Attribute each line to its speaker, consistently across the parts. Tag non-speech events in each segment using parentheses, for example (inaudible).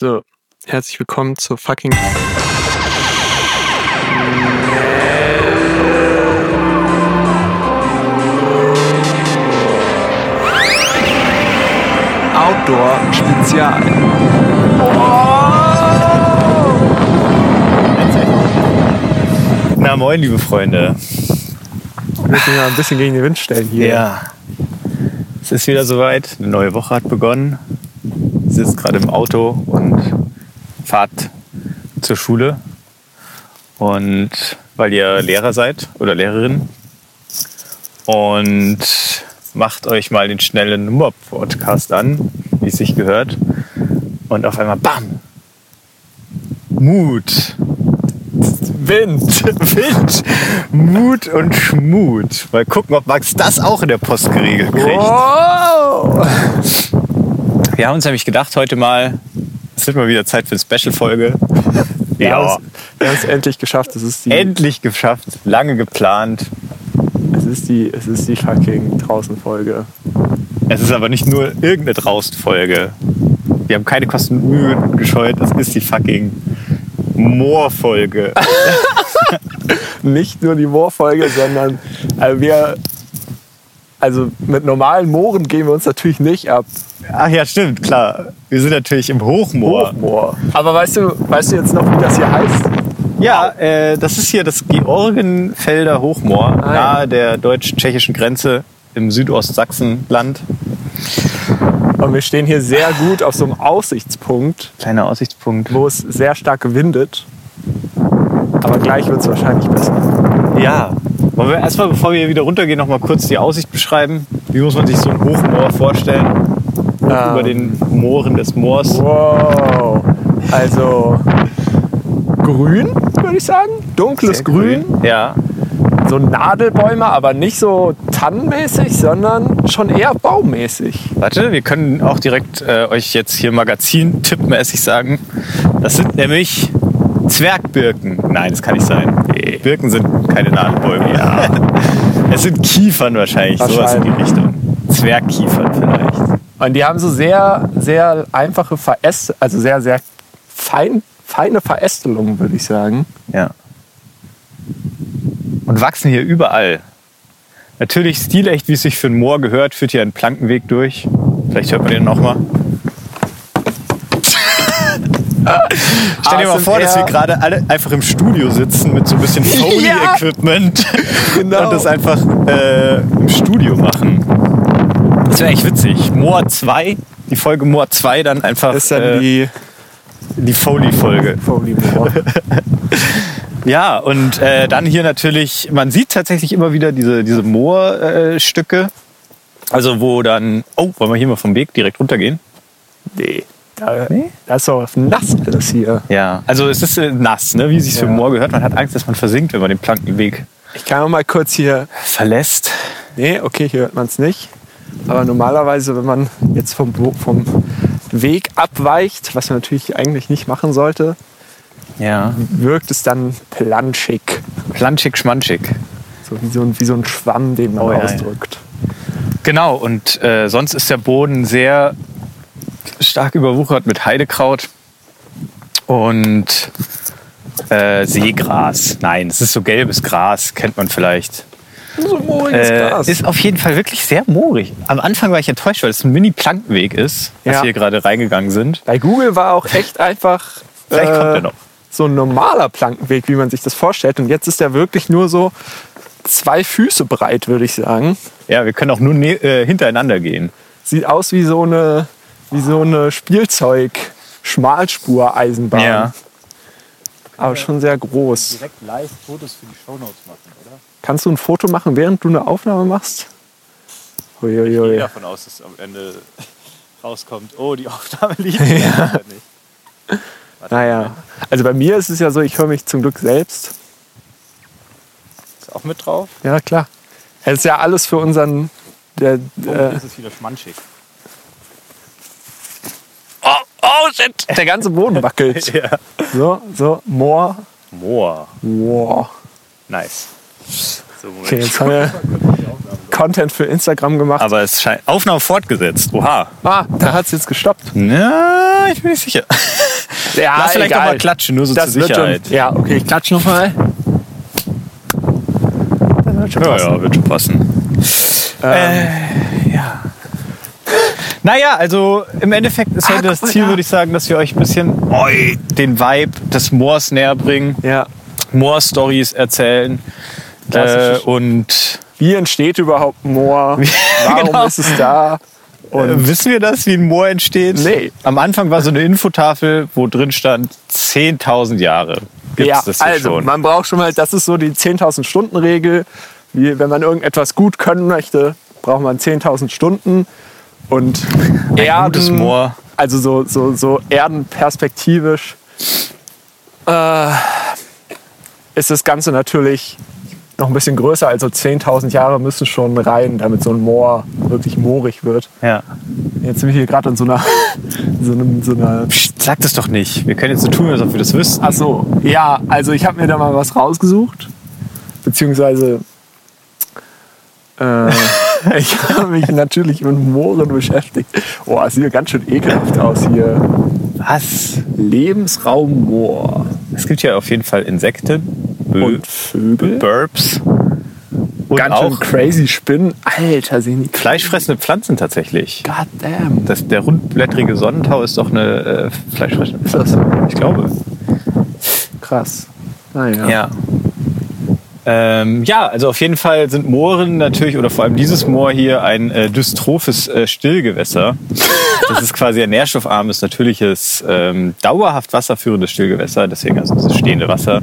Speaker 1: So, herzlich willkommen zur fucking. Outdoor Spezial.
Speaker 2: Na moin, liebe Freunde.
Speaker 1: Wir müssen ja ein bisschen gegen den Wind stellen hier.
Speaker 2: Ja. Es ist wieder soweit. Eine neue Woche hat begonnen. Ich sitze gerade im Auto und fahrt zur Schule. Und weil ihr Lehrer seid oder Lehrerin und macht euch mal den schnellen Nummer-Podcast an, wie es sich gehört. Und auf einmal BAM! Mut! Wind, (laughs) Wind, Mut und Schmut. Mal gucken, ob Max das auch in der Post geregelt kriegt.
Speaker 1: Wow!
Speaker 2: Wir haben uns nämlich gedacht, heute mal, es wird mal wieder Zeit für eine Special-Folge. (laughs)
Speaker 1: Wir haben
Speaker 2: Ja,
Speaker 1: es- wir haben es endlich geschafft. Es ist die,
Speaker 2: endlich geschafft, lange geplant.
Speaker 1: es ist die, es ist die fucking draußen-Folge.
Speaker 2: Es ist aber nicht nur irgendeine Draußen-Folge. Wir haben keine Kosten und Mühen gescheut. Es ist die fucking Moor-Folge. (laughs) (laughs)
Speaker 1: Nicht nur die Moorfolge, sondern also wir. Also mit normalen Mooren gehen wir uns natürlich nicht ab.
Speaker 2: Ach ja, stimmt, klar. Wir sind natürlich im Hochmoor.
Speaker 1: Hochmoor. Aber weißt du, weißt du jetzt noch, wie das hier heißt?
Speaker 2: Ja, äh, das ist hier das Georgenfelder Hochmoor,
Speaker 1: Ah, ja.
Speaker 2: nahe der deutsch-tschechischen Grenze im Südostsachsenland.
Speaker 1: Und wir stehen hier sehr gut auf so einem Aussichtspunkt,
Speaker 2: Kleiner Aussichtspunkt.
Speaker 1: wo es sehr stark windet. Aber gleich wird es wahrscheinlich besser.
Speaker 2: Ja. Wollen wir erstmal, bevor wir wieder runtergehen, noch mal kurz die Aussicht beschreiben? Wie muss man sich so ein Hochmoor vorstellen? Über den Mooren des Moors.
Speaker 1: Wow. Also grün, würde ich sagen. Dunkles Grün.
Speaker 2: Ja.
Speaker 1: So Nadelbäume, aber nicht so tannenmäßig, sondern schon eher baummäßig.
Speaker 2: Warte, wir können auch direkt äh, euch jetzt hier Magazin-tippmäßig sagen. Das sind nämlich Zwergbirken. Nein, das kann nicht sein. Nee, Birken sind keine Nadelbäume. Ja. (laughs) es sind Kiefern wahrscheinlich, sowas in die Richtung. Zwergkiefern vielleicht.
Speaker 1: Und die haben so sehr, sehr einfache Veräst also sehr, sehr fein, feine Verästelungen, würde ich sagen.
Speaker 2: Ja. Und wachsen hier überall. Natürlich stilecht, wie es sich für ein Moor gehört, führt hier ein Plankenweg durch. Vielleicht hört man den noch mal. (laughs) Stell dir mal vor, dass wir gerade alle einfach im Studio sitzen mit so ein bisschen (laughs) Foley-Equipment
Speaker 1: Genau.
Speaker 2: und das einfach äh, im Studio machen. Das wäre echt witzig. Moor 2, die Folge Moor 2 dann einfach
Speaker 1: Das ist dann
Speaker 2: äh,
Speaker 1: die
Speaker 2: die Foley-Folge.
Speaker 1: Foley Moor. (laughs)
Speaker 2: Ja, und äh, dann hier natürlich, man sieht tatsächlich immer wieder diese, diese Moorstücke. Also wo dann, oh, wollen wir hier mal vom Weg direkt runtergehen?
Speaker 1: nee. Da, da ist doch nass alles hier.
Speaker 2: Ja. Also es ist äh, nass, ne? wie es sich für
Speaker 1: Ja.
Speaker 2: ein Moor gehört. Man hat Angst, dass man versinkt, wenn man den Plankenweg
Speaker 1: Ich kann mal kurz hier.
Speaker 2: verlässt.
Speaker 1: Nee, okay, hier hört man es nicht. Aber normalerweise, wenn man jetzt vom, vom Weg abweicht, was man natürlich eigentlich nicht machen sollte,
Speaker 2: Ja.
Speaker 1: wirkt es dann planschig.
Speaker 2: Planschig, schmanschig.
Speaker 1: So wie so ein, wie so ein Schwamm, den man
Speaker 2: Oh ja,
Speaker 1: ausdrückt.
Speaker 2: Genau, und äh, sonst ist der Boden sehr stark überwuchert mit Heidekraut und äh, Seegras. Nein, es ist so gelbes Gras, kennt man vielleicht.
Speaker 1: So mooriges
Speaker 2: Äh,
Speaker 1: Gras.
Speaker 2: ist auf jeden Fall wirklich sehr moorig. Am Anfang war ich enttäuscht, weil es ein Mini-Plankenweg ist, dass
Speaker 1: Ja.
Speaker 2: wir gerade reingegangen sind.
Speaker 1: Bei Google war auch echt einfach
Speaker 2: Vielleicht kommt
Speaker 1: äh,
Speaker 2: er noch.
Speaker 1: so ein normaler Plankenweg, wie man sich das vorstellt. Und jetzt ist der wirklich nur so zwei Füße breit, würde ich sagen.
Speaker 2: Ja, wir können auch nur ne äh, hintereinander gehen.
Speaker 1: Sieht aus wie so eine, wie so eine Spielzeug-Schmalspur-Eisenbahn.
Speaker 2: Ja.
Speaker 1: Aber schon sehr groß.
Speaker 2: Direkt live Fotos für die Shownotes machen, oder?
Speaker 1: Kannst du ein Foto machen, während du eine Aufnahme machst?
Speaker 2: Ich gehe
Speaker 1: Uiuiui.
Speaker 2: davon aus, dass am Ende rauskommt, oh, die (laughs) Aufnahme liegt ja. nicht. Warte,
Speaker 1: Naja, also bei mir ist es ja so, ich höre mich zum Glück selbst.
Speaker 2: Ist auch mit drauf?
Speaker 1: Ja, klar. Es ist ja alles für unseren. Der,
Speaker 2: Oh,
Speaker 1: äh,
Speaker 2: ist es wieder schmanschig.
Speaker 1: oh, oh, shit! Der ganze Boden wackelt. (laughs)
Speaker 2: Ja.
Speaker 1: So, so, Moor.
Speaker 2: Moor.
Speaker 1: Wow.
Speaker 2: Nice. So.
Speaker 1: Okay, jetzt haben wir Content für Instagram gemacht.
Speaker 2: Aber es scheint. Aufnahme fortgesetzt. Oha.
Speaker 1: Ah, da hat es jetzt gestoppt.
Speaker 2: Na, ich bin nicht sicher.
Speaker 1: Ja,
Speaker 2: Lass vielleicht
Speaker 1: egal.
Speaker 2: noch mal klatschen, nur so
Speaker 1: Das
Speaker 2: zur Sicherheit.
Speaker 1: Schon, ja, okay, ich klatsche nochmal. Das wird schon
Speaker 2: Ja,
Speaker 1: passen.
Speaker 2: ja, wird schon passen.
Speaker 1: Ähm,
Speaker 2: Äh, ja. Naja, also im Endeffekt ist
Speaker 1: Ah,
Speaker 2: heute das
Speaker 1: guck mal
Speaker 2: Ziel, würde ich sagen, dass wir euch ein bisschen oi, den Vibe des Moors näher bringen,
Speaker 1: ja.
Speaker 2: Moor-Stories erzählen. Äh,
Speaker 1: Klassisch.
Speaker 2: und
Speaker 1: Wie entsteht überhaupt Moor? (laughs) Warum
Speaker 2: Genau.
Speaker 1: ist es da? Und
Speaker 2: äh, wissen wir das, wie ein Moor entsteht?
Speaker 1: Nee.
Speaker 2: Am Anfang war so eine Infotafel, wo drin stand 10.000 Jahre. Gibt's
Speaker 1: ja,
Speaker 2: das hier
Speaker 1: also
Speaker 2: schon?
Speaker 1: man braucht schon mal, das ist so die 10.000 Stunden Regel. Wie, wenn man irgendetwas gut können möchte, braucht man 10.000 Stunden. Und
Speaker 2: Ein gutes Moor.
Speaker 1: also so, so, so erdenperspektivisch, äh, ist das Ganze natürlich noch ein bisschen größer. Also 10.000 Jahre müssen schon rein, damit so ein Moor wirklich moorig wird.
Speaker 2: Ja.
Speaker 1: Jetzt sind wir hier gerade in so einer, (laughs) so einem, so einer
Speaker 2: Psst, sag das doch nicht. Wir können jetzt so tun, als ob wir das wüssten.
Speaker 1: Ach so, ja, also ich habe mir da mal was rausgesucht, beziehungsweise äh, (laughs) ich habe mich natürlich mit Mooren beschäftigt. Oh, es sieht ja ganz schön ekelhaft aus hier.
Speaker 2: Was?
Speaker 1: Lebensraum Moor
Speaker 2: Es gibt ja auf jeden Fall Insekten, Bö
Speaker 1: und Vögel.
Speaker 2: Burps und
Speaker 1: Ganz
Speaker 2: auch
Speaker 1: crazy Spinnen. Alter, sehen die
Speaker 2: fleischfressende Pflanzen tatsächlich.
Speaker 1: God damn.
Speaker 2: Das, der rundblättrige Sonnentau ist doch eine äh, fleischfressende
Speaker 1: Ist das
Speaker 2: Pflanze. Ich glaube.
Speaker 1: Krass. Naja.
Speaker 2: Ja. Ähm, ja, also auf jeden Fall sind Mooren natürlich, oder vor allem dieses Moor hier, ein äh, dystrophes äh, Stillgewässer. Das ist quasi ein nährstoffarmes, natürliches, ähm, dauerhaft wasserführendes Stillgewässer, deswegen also dieses stehende Wasser.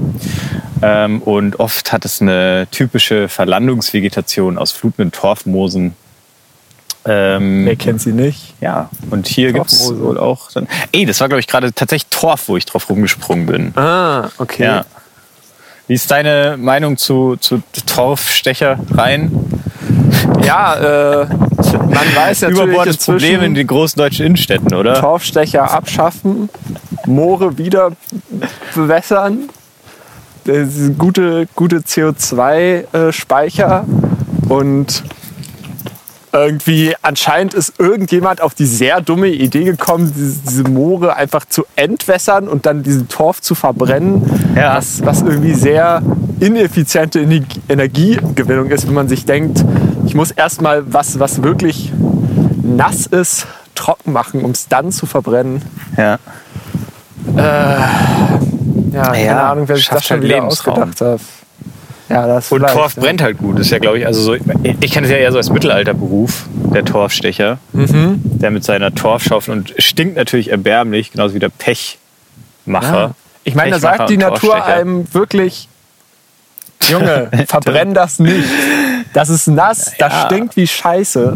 Speaker 2: Ähm, und oft hat es eine typische Verlandungsvegetation aus flutenden Torfmoosen. Ähm,
Speaker 1: Wer kennt sie nicht?
Speaker 2: ja, und hier gibt es wohl auch dann. Ey, das war, glaube ich, gerade tatsächlich Torf, wo ich drauf rumgesprungen bin.
Speaker 1: Ah, okay.
Speaker 2: Ja. Wie ist deine Meinung zu, zu Torfstechereien?
Speaker 1: Ja, äh, man weiß natürlich
Speaker 2: Überbordendes
Speaker 1: inzwischen,
Speaker 2: Problem in den großen deutschen Innenstädten, oder?
Speaker 1: Torfstecher abschaffen, Moore wieder bewässern. Gute, gute CO2-Speicher. Und irgendwie anscheinend ist irgendjemand auf die sehr dumme Idee gekommen, diese, diese Moore einfach zu entwässern und dann diesen Torf zu verbrennen.
Speaker 2: Ja.
Speaker 1: Was, was irgendwie sehr ineffiziente Ener- Energiegewinnung ist, wenn man sich denkt, ich muss erstmal was, was wirklich nass ist, trocken machen, um es dann zu verbrennen.
Speaker 2: Ja.
Speaker 1: Ja, keine
Speaker 2: Ja,
Speaker 1: Ahnung, wer sich das schon
Speaker 2: halt
Speaker 1: wieder
Speaker 2: Lebensraum.
Speaker 1: ausgedacht hat. Ja, das
Speaker 2: Und Torf
Speaker 1: ja.
Speaker 2: brennt halt gut. Das ist ja, glaube ich, also so, ich kenne es ja eher so als Mittelalterberuf, der Torfstecher.
Speaker 1: Mhm.
Speaker 2: Der mit seiner Torfschaufel und stinkt natürlich erbärmlich, genauso wie der Pechmacher.
Speaker 1: Ja. Ich meine, da sagt die Natur einem wirklich, Junge, (laughs) verbrenn das nicht. Das ist nass, das
Speaker 2: Ja.
Speaker 1: stinkt wie Scheiße.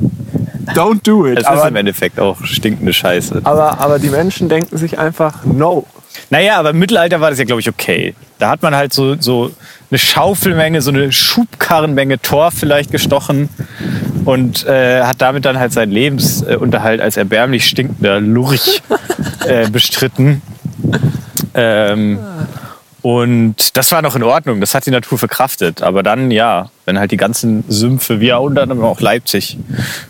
Speaker 1: Don't do it.
Speaker 2: Es ist
Speaker 1: Aber,
Speaker 2: im Endeffekt auch stinkende Scheiße.
Speaker 1: aber, aber die Menschen denken sich einfach, no.
Speaker 2: Naja, aber im Mittelalter war das ja, glaube ich, okay. Da hat man halt so, so eine Schaufelmenge, so eine Schubkarrenmenge Torf vielleicht gestochen und äh, hat damit dann halt seinen Lebensunterhalt als erbärmlich stinkender Lurch äh, bestritten. Ähm, und das war noch in Ordnung, das hat die Natur verkraftet. Aber dann, ja, wenn halt die ganzen Sümpfe, wie ja unter anderem auch Leipzig,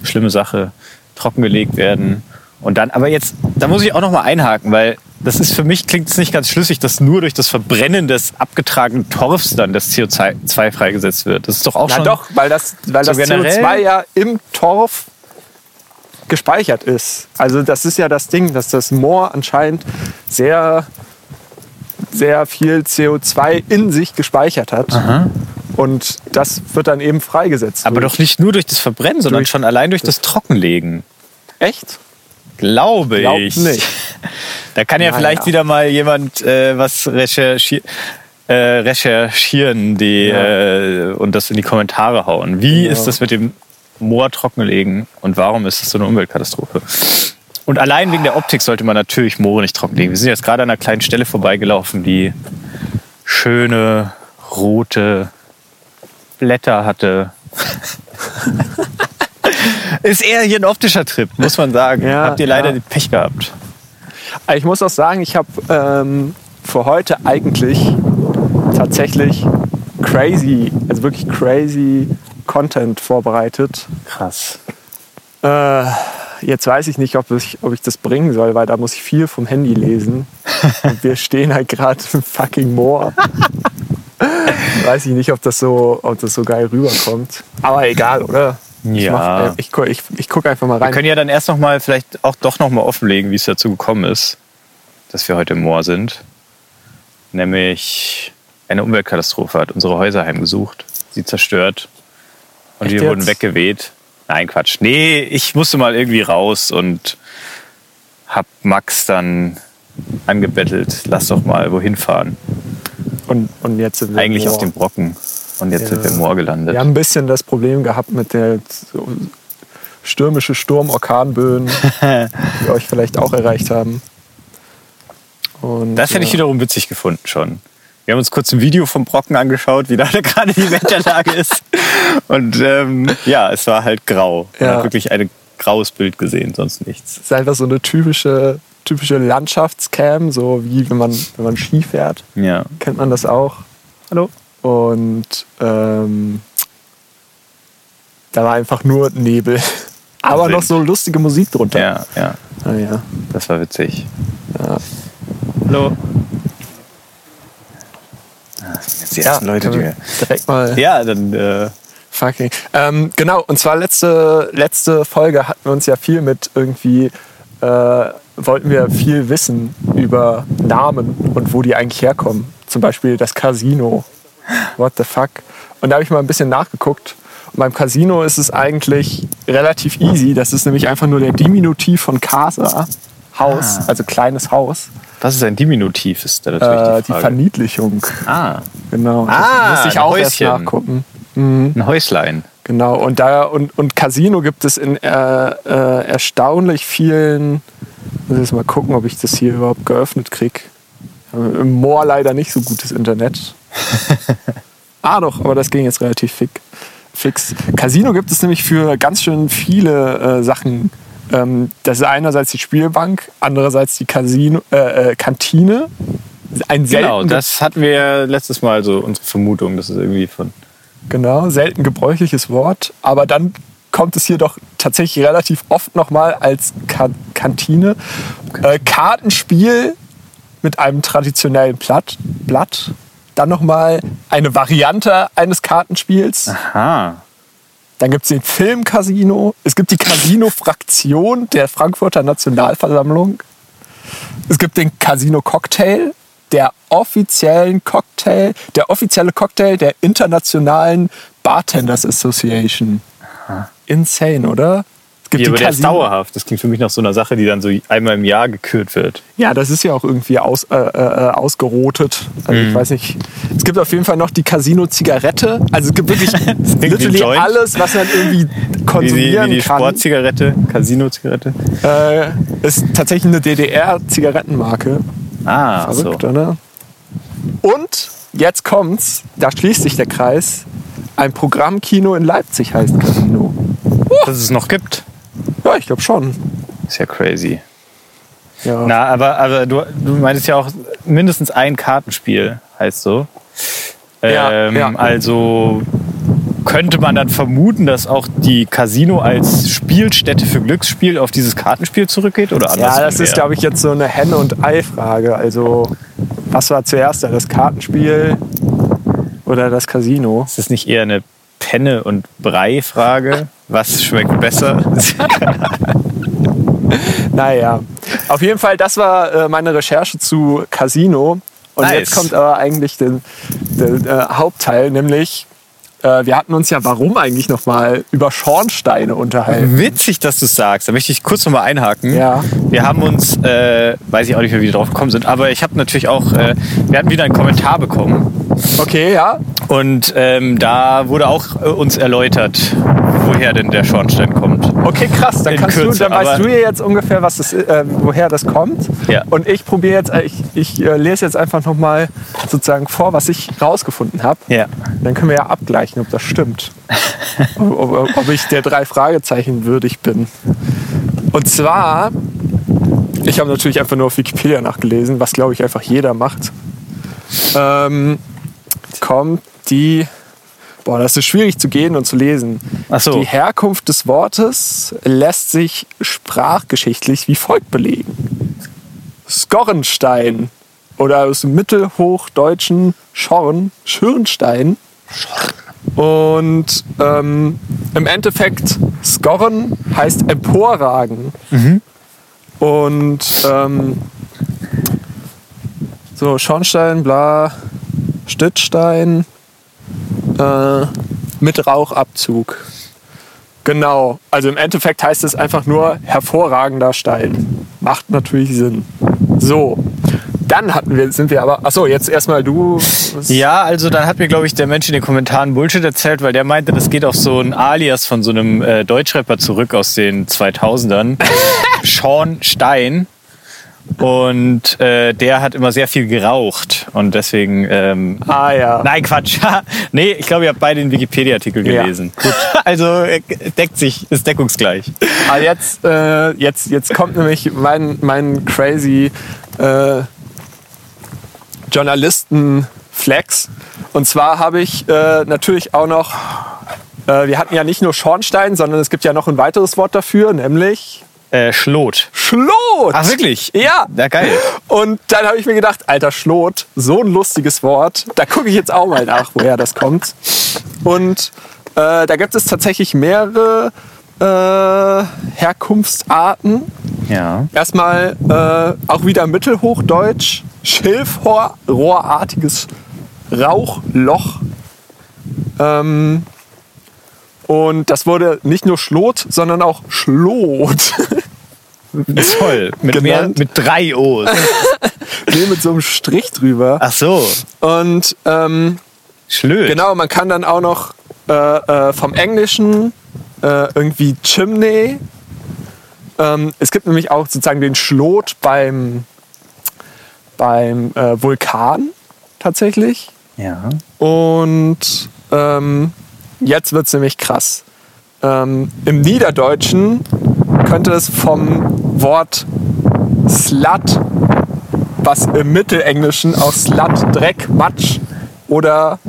Speaker 2: schlimme Sache, trockengelegt werden. Und dann, aber jetzt, da muss ich auch noch mal einhaken, weil das ist für mich, klingt es nicht ganz schlüssig, dass nur durch das Verbrennen des abgetragenen Torfs dann das CO2 freigesetzt wird. Das ist doch auch
Speaker 1: Na
Speaker 2: schon...
Speaker 1: doch, weil das, weil
Speaker 2: So
Speaker 1: das
Speaker 2: generell?
Speaker 1: CO2 ja im Torf gespeichert ist. Also das ist ja das Ding, dass das Moor anscheinend sehr, sehr viel CO2 in sich gespeichert hat. Und das wird dann eben freigesetzt.
Speaker 2: Aber doch nicht nur durch das Verbrennen, sondern schon allein durch das Trockenlegen.
Speaker 1: Echt?
Speaker 2: Glaube
Speaker 1: Glaub
Speaker 2: ich.
Speaker 1: nicht. (laughs)
Speaker 2: Da kann ja
Speaker 1: Naja.
Speaker 2: vielleicht wieder mal jemand äh, was recherchi äh, recherchieren die,
Speaker 1: Ja.
Speaker 2: äh, und das in die Kommentare hauen. Wie
Speaker 1: Ja.
Speaker 2: ist das mit dem Moor trockenlegen und warum ist das so eine Umweltkatastrophe? Und allein wegen der Optik sollte man natürlich Moore nicht trockenlegen. Wir sind jetzt gerade an einer kleinen Stelle vorbeigelaufen, die schöne rote Blätter hatte. (laughs) Ist eher hier ein optischer Trip, muss man sagen.
Speaker 1: Ja,
Speaker 2: Habt ihr leider
Speaker 1: ja.
Speaker 2: den Pech gehabt.
Speaker 1: Ich muss auch sagen, ich habe ähm, für heute eigentlich tatsächlich crazy, also wirklich crazy Content vorbereitet.
Speaker 2: Krass.
Speaker 1: Äh, jetzt weiß ich nicht, ob ich, ob ich das bringen soll, weil da muss ich viel vom Handy lesen. Und wir (laughs) stehen halt gerade im fucking Moor. Weiß ich nicht, ob das so, ob das so geil rüberkommt. Aber egal, oder? Ich,
Speaker 2: Ja.
Speaker 1: mach, äh, ich, gu- ich, ich gucke einfach mal
Speaker 2: Wir
Speaker 1: rein.
Speaker 2: können ja dann erst noch mal vielleicht auch doch noch mal offenlegen, wie es dazu gekommen ist, dass wir heute im Moor sind. Nämlich eine Umweltkatastrophe hat unsere Häuser heimgesucht, sie zerstört und
Speaker 1: Echt
Speaker 2: wir
Speaker 1: jetzt?
Speaker 2: wurden weggeweht. Nein, Quatsch. Nee, ich musste mal irgendwie raus und hab Max dann angebettelt, lass doch mal wohin fahren.
Speaker 1: Und, und jetzt sind wir
Speaker 2: Eigentlich
Speaker 1: Moor.
Speaker 2: auf dem Brocken. Und jetzt
Speaker 1: Ja.
Speaker 2: sind wir im Moor gelandet.
Speaker 1: Wir haben ein bisschen das Problem gehabt mit der so stürmische Sturm-Orkanböen, (laughs) die euch vielleicht auch erreicht haben. Und,
Speaker 2: Das hätte ich
Speaker 1: ja.
Speaker 2: wiederum witzig gefunden schon. Wir haben uns kurz ein Video vom Brocken angeschaut, wie da (laughs) gerade die Wetterlage ist. Und ähm, ja, es war halt grau. Man
Speaker 1: Ja.
Speaker 2: hat wirklich ein graues Bild gesehen, sonst nichts.
Speaker 1: Es ist einfach so eine typische, typische Landschaftscam, so wie wenn man, wenn man Ski fährt.
Speaker 2: Ja.
Speaker 1: Kennt man das auch?
Speaker 2: Hallo?
Speaker 1: Und ähm, da war einfach nur Nebel. (laughs) Aber
Speaker 2: Wind.
Speaker 1: noch so lustige Musik drunter.
Speaker 2: Ja, ja,
Speaker 1: Ah, ja.
Speaker 2: das war witzig.
Speaker 1: Ja.
Speaker 2: Hallo? Das sind jetzt die ersten Leute,
Speaker 1: können
Speaker 2: die.
Speaker 1: wir direkt mal.
Speaker 2: Ja, dann. Äh,
Speaker 1: Fucking. Ähm, genau, und zwar letzte, letzte Folge hatten wir uns ja viel mit irgendwie, äh, wollten wir viel wissen über Namen und wo die eigentlich herkommen. Zum Beispiel das Casino. What the fuck? Und da habe ich mal ein bisschen nachgeguckt. Und beim Casino ist es eigentlich relativ easy. Das ist nämlich einfach nur der Diminutiv von Casa. Haus,
Speaker 2: Ah.
Speaker 1: also kleines Haus.
Speaker 2: was ist ein Diminutiv? Ist da natürlich
Speaker 1: Äh,
Speaker 2: die
Speaker 1: die. Verniedlichung.
Speaker 2: ah,
Speaker 1: Genau. Das
Speaker 2: Ah,
Speaker 1: musste ich
Speaker 2: ein
Speaker 1: auch erst
Speaker 2: Häuschen.
Speaker 1: nachgucken.
Speaker 2: ein Häuslein.
Speaker 1: Genau, und da und, und Casino gibt es in äh, äh, erstaunlich vielen. Ich muss jetzt mal gucken, ob ich das hier überhaupt geöffnet kriege. Im Moor leider nicht so gutes Internet. (laughs) ah doch, aber das ging jetzt relativ fix. Casino gibt es nämlich für ganz schön viele äh, Sachen. Ähm, das ist einerseits die Spielbank, andererseits die Casino, äh, äh, Kantine. Ein
Speaker 2: Genau,
Speaker 1: ge-
Speaker 2: das hatten wir letztes Mal so unsere Vermutung, dass es irgendwie von.
Speaker 1: Genau, selten gebräuchliches Wort. Aber dann kommt es hier doch tatsächlich relativ oft nochmal als Ka Kantine. Äh, Kartenspiel mit einem traditionellen Blatt. Blatt. Dann nochmal eine Variante eines Kartenspiels.
Speaker 2: Aha.
Speaker 1: Dann gibt es den Film-Casino. Es gibt die Casino-Fraktion der Frankfurter Nationalversammlung. Es gibt den Casino-Cocktail, der offiziellen Cocktail, der offizielle Cocktail der Internationalen Bartenders Association. Insane, oder? Gibt
Speaker 2: Ja,
Speaker 1: die
Speaker 2: aber der ist dauerhaft. Das klingt für mich nach so einer Sache, die dann so einmal im Jahr gekürt wird.
Speaker 1: Ja, das ist ja auch irgendwie aus, äh, äh, ausgerotet. Also
Speaker 2: Mhm.
Speaker 1: ich weiß nicht. Es gibt auf jeden Fall noch die Casino-Zigarette. Also es gibt wirklich (laughs) literally alles, was man irgendwie
Speaker 2: Wie die,
Speaker 1: konsumieren
Speaker 2: wie die
Speaker 1: kann.
Speaker 2: Sportzigarette, Casino-Zigarette.
Speaker 1: Äh, ist tatsächlich eine DDR-Zigarettenmarke.
Speaker 2: Ah, so.
Speaker 1: Verrückt, oder? Und jetzt kommt's, da schließt sich der Kreis. Ein Programmkino in Leipzig heißt Casino.
Speaker 2: Dass es noch gibt.
Speaker 1: Ja, ich glaube schon.
Speaker 2: Ist ja crazy.
Speaker 1: Ja.
Speaker 2: Na, aber, aber du, du meintest ja auch mindestens ein Kartenspiel, heißt so.
Speaker 1: Ja,
Speaker 2: Ähm,
Speaker 1: ja.
Speaker 2: Also könnte man dann vermuten, dass auch die Casino als Spielstätte für Glücksspiel auf dieses Kartenspiel zurückgeht? Oder andersrum?
Speaker 1: ja, das ist, glaube ich, jetzt so eine Henne- und Ei-Frage. Also, was war zuerst da? Das Kartenspiel oder das Casino?
Speaker 2: Ist das nicht eher eine Penne- und Brei-Frage? Was schmeckt besser? (laughs)
Speaker 1: Naja, auf jeden Fall, das war äh, meine Recherche zu Casino. Und
Speaker 2: Nice.
Speaker 1: jetzt kommt aber eigentlich der, der äh, Hauptteil, nämlich äh, wir hatten uns ja warum eigentlich nochmal über Schornsteine unterhalten.
Speaker 2: Witzig, dass du es sagst. Da möchte ich kurz noch mal einhaken.
Speaker 1: Ja.
Speaker 2: Wir haben uns, äh, weiß ich auch nicht mehr, wie wir drauf gekommen sind, aber ich habe natürlich auch, äh, wir hatten wieder einen Kommentar bekommen.
Speaker 1: Okay, ja.
Speaker 2: Und ähm, da wurde auch äh, uns erläutert, woher denn der Schornstein kommt.
Speaker 1: Okay, krass. Dann, kannst du,
Speaker 2: Kürze,
Speaker 1: dann weißt du ja jetzt ungefähr, was das, äh, woher das kommt.
Speaker 2: Ja.
Speaker 1: Und ich probiere jetzt, äh, ich, ich äh, lese jetzt einfach nochmal sozusagen vor, was ich rausgefunden habe.
Speaker 2: Ja.
Speaker 1: Dann können wir ja abgleichen, ob das stimmt. (laughs) ob, ob, ob ich der drei Fragezeichen würdig bin. Und zwar, ich habe natürlich einfach nur auf Wikipedia nachgelesen, was glaube ich einfach jeder macht. Ähm, kommt die, boah, das ist schwierig zu gehen und zu lesen.
Speaker 2: Ach so.
Speaker 1: Die Herkunft des Wortes lässt sich sprachgeschichtlich wie folgt belegen. Skorrenstein oder aus dem mittelhochdeutschen Schorn, Schirnstein. Und ähm, im Endeffekt, Skorren heißt emporragen. Und ähm, so Schornstein, bla, Stützstein äh, mit Rauchabzug. Genau, also im Endeffekt heißt es einfach nur hervorragender Stein. Macht natürlich Sinn. So, dann hatten wir, sind wir aber, achso, jetzt erstmal du.
Speaker 2: Ja, also dann hat mir, glaube ich, der Mensch in den Kommentaren Bullshit erzählt, weil der meinte, das geht auf so ein Alias von so einem äh, Deutschrapper zurück aus den 2000ern. (laughs) Sean Stein. Und äh, der hat immer sehr viel geraucht. Und deswegen. Ähm,
Speaker 1: Ah ja.
Speaker 2: Nein, Quatsch. (laughs) nee, ich glaube, ihr habt beide den Wikipedia-Artikel
Speaker 1: Ja.
Speaker 2: gelesen. Gut. Also äh, deckt sich, ist deckungsgleich.
Speaker 1: Aber jetzt, äh, jetzt, jetzt kommt nämlich mein, mein crazy äh, Journalisten-Flex. Und zwar habe ich äh, natürlich auch noch, äh, wir hatten ja nicht nur Schornstein, sondern es gibt ja noch ein weiteres Wort dafür, nämlich
Speaker 2: Äh, Schlot.
Speaker 1: Schlot.
Speaker 2: Ach, wirklich?
Speaker 1: Ja.
Speaker 2: Na geil.
Speaker 1: Und dann habe ich mir gedacht, alter Schlot, so ein lustiges Wort. Da gucke ich jetzt auch mal nach, woher das kommt. Und äh, da gibt es tatsächlich mehrere äh, Herkunftsarten.
Speaker 2: Ja.
Speaker 1: Erstmal äh, auch wieder Mittelhochdeutsch, Schilfrohrartiges Rauchloch. Ähm, und das wurde nicht nur Schlot, sondern auch Schlot. (laughs)
Speaker 2: Toll. Mit, mehr, mit drei O's. (laughs)
Speaker 1: nee, mit so einem Strich drüber.
Speaker 2: Ach so.
Speaker 1: Und ähm,
Speaker 2: Schlöd.
Speaker 1: genau, man kann dann auch noch äh, äh, vom Englischen äh, irgendwie Chimney. Ähm, es gibt nämlich auch sozusagen den Schlot beim, beim äh, Vulkan tatsächlich.
Speaker 2: Ja.
Speaker 1: Und ähm, jetzt wird es nämlich krass. Ähm, Im Niederdeutschen könnte es vom Wort Slut, was im Mittelenglischen aus Slut, Dreck, Matsch oder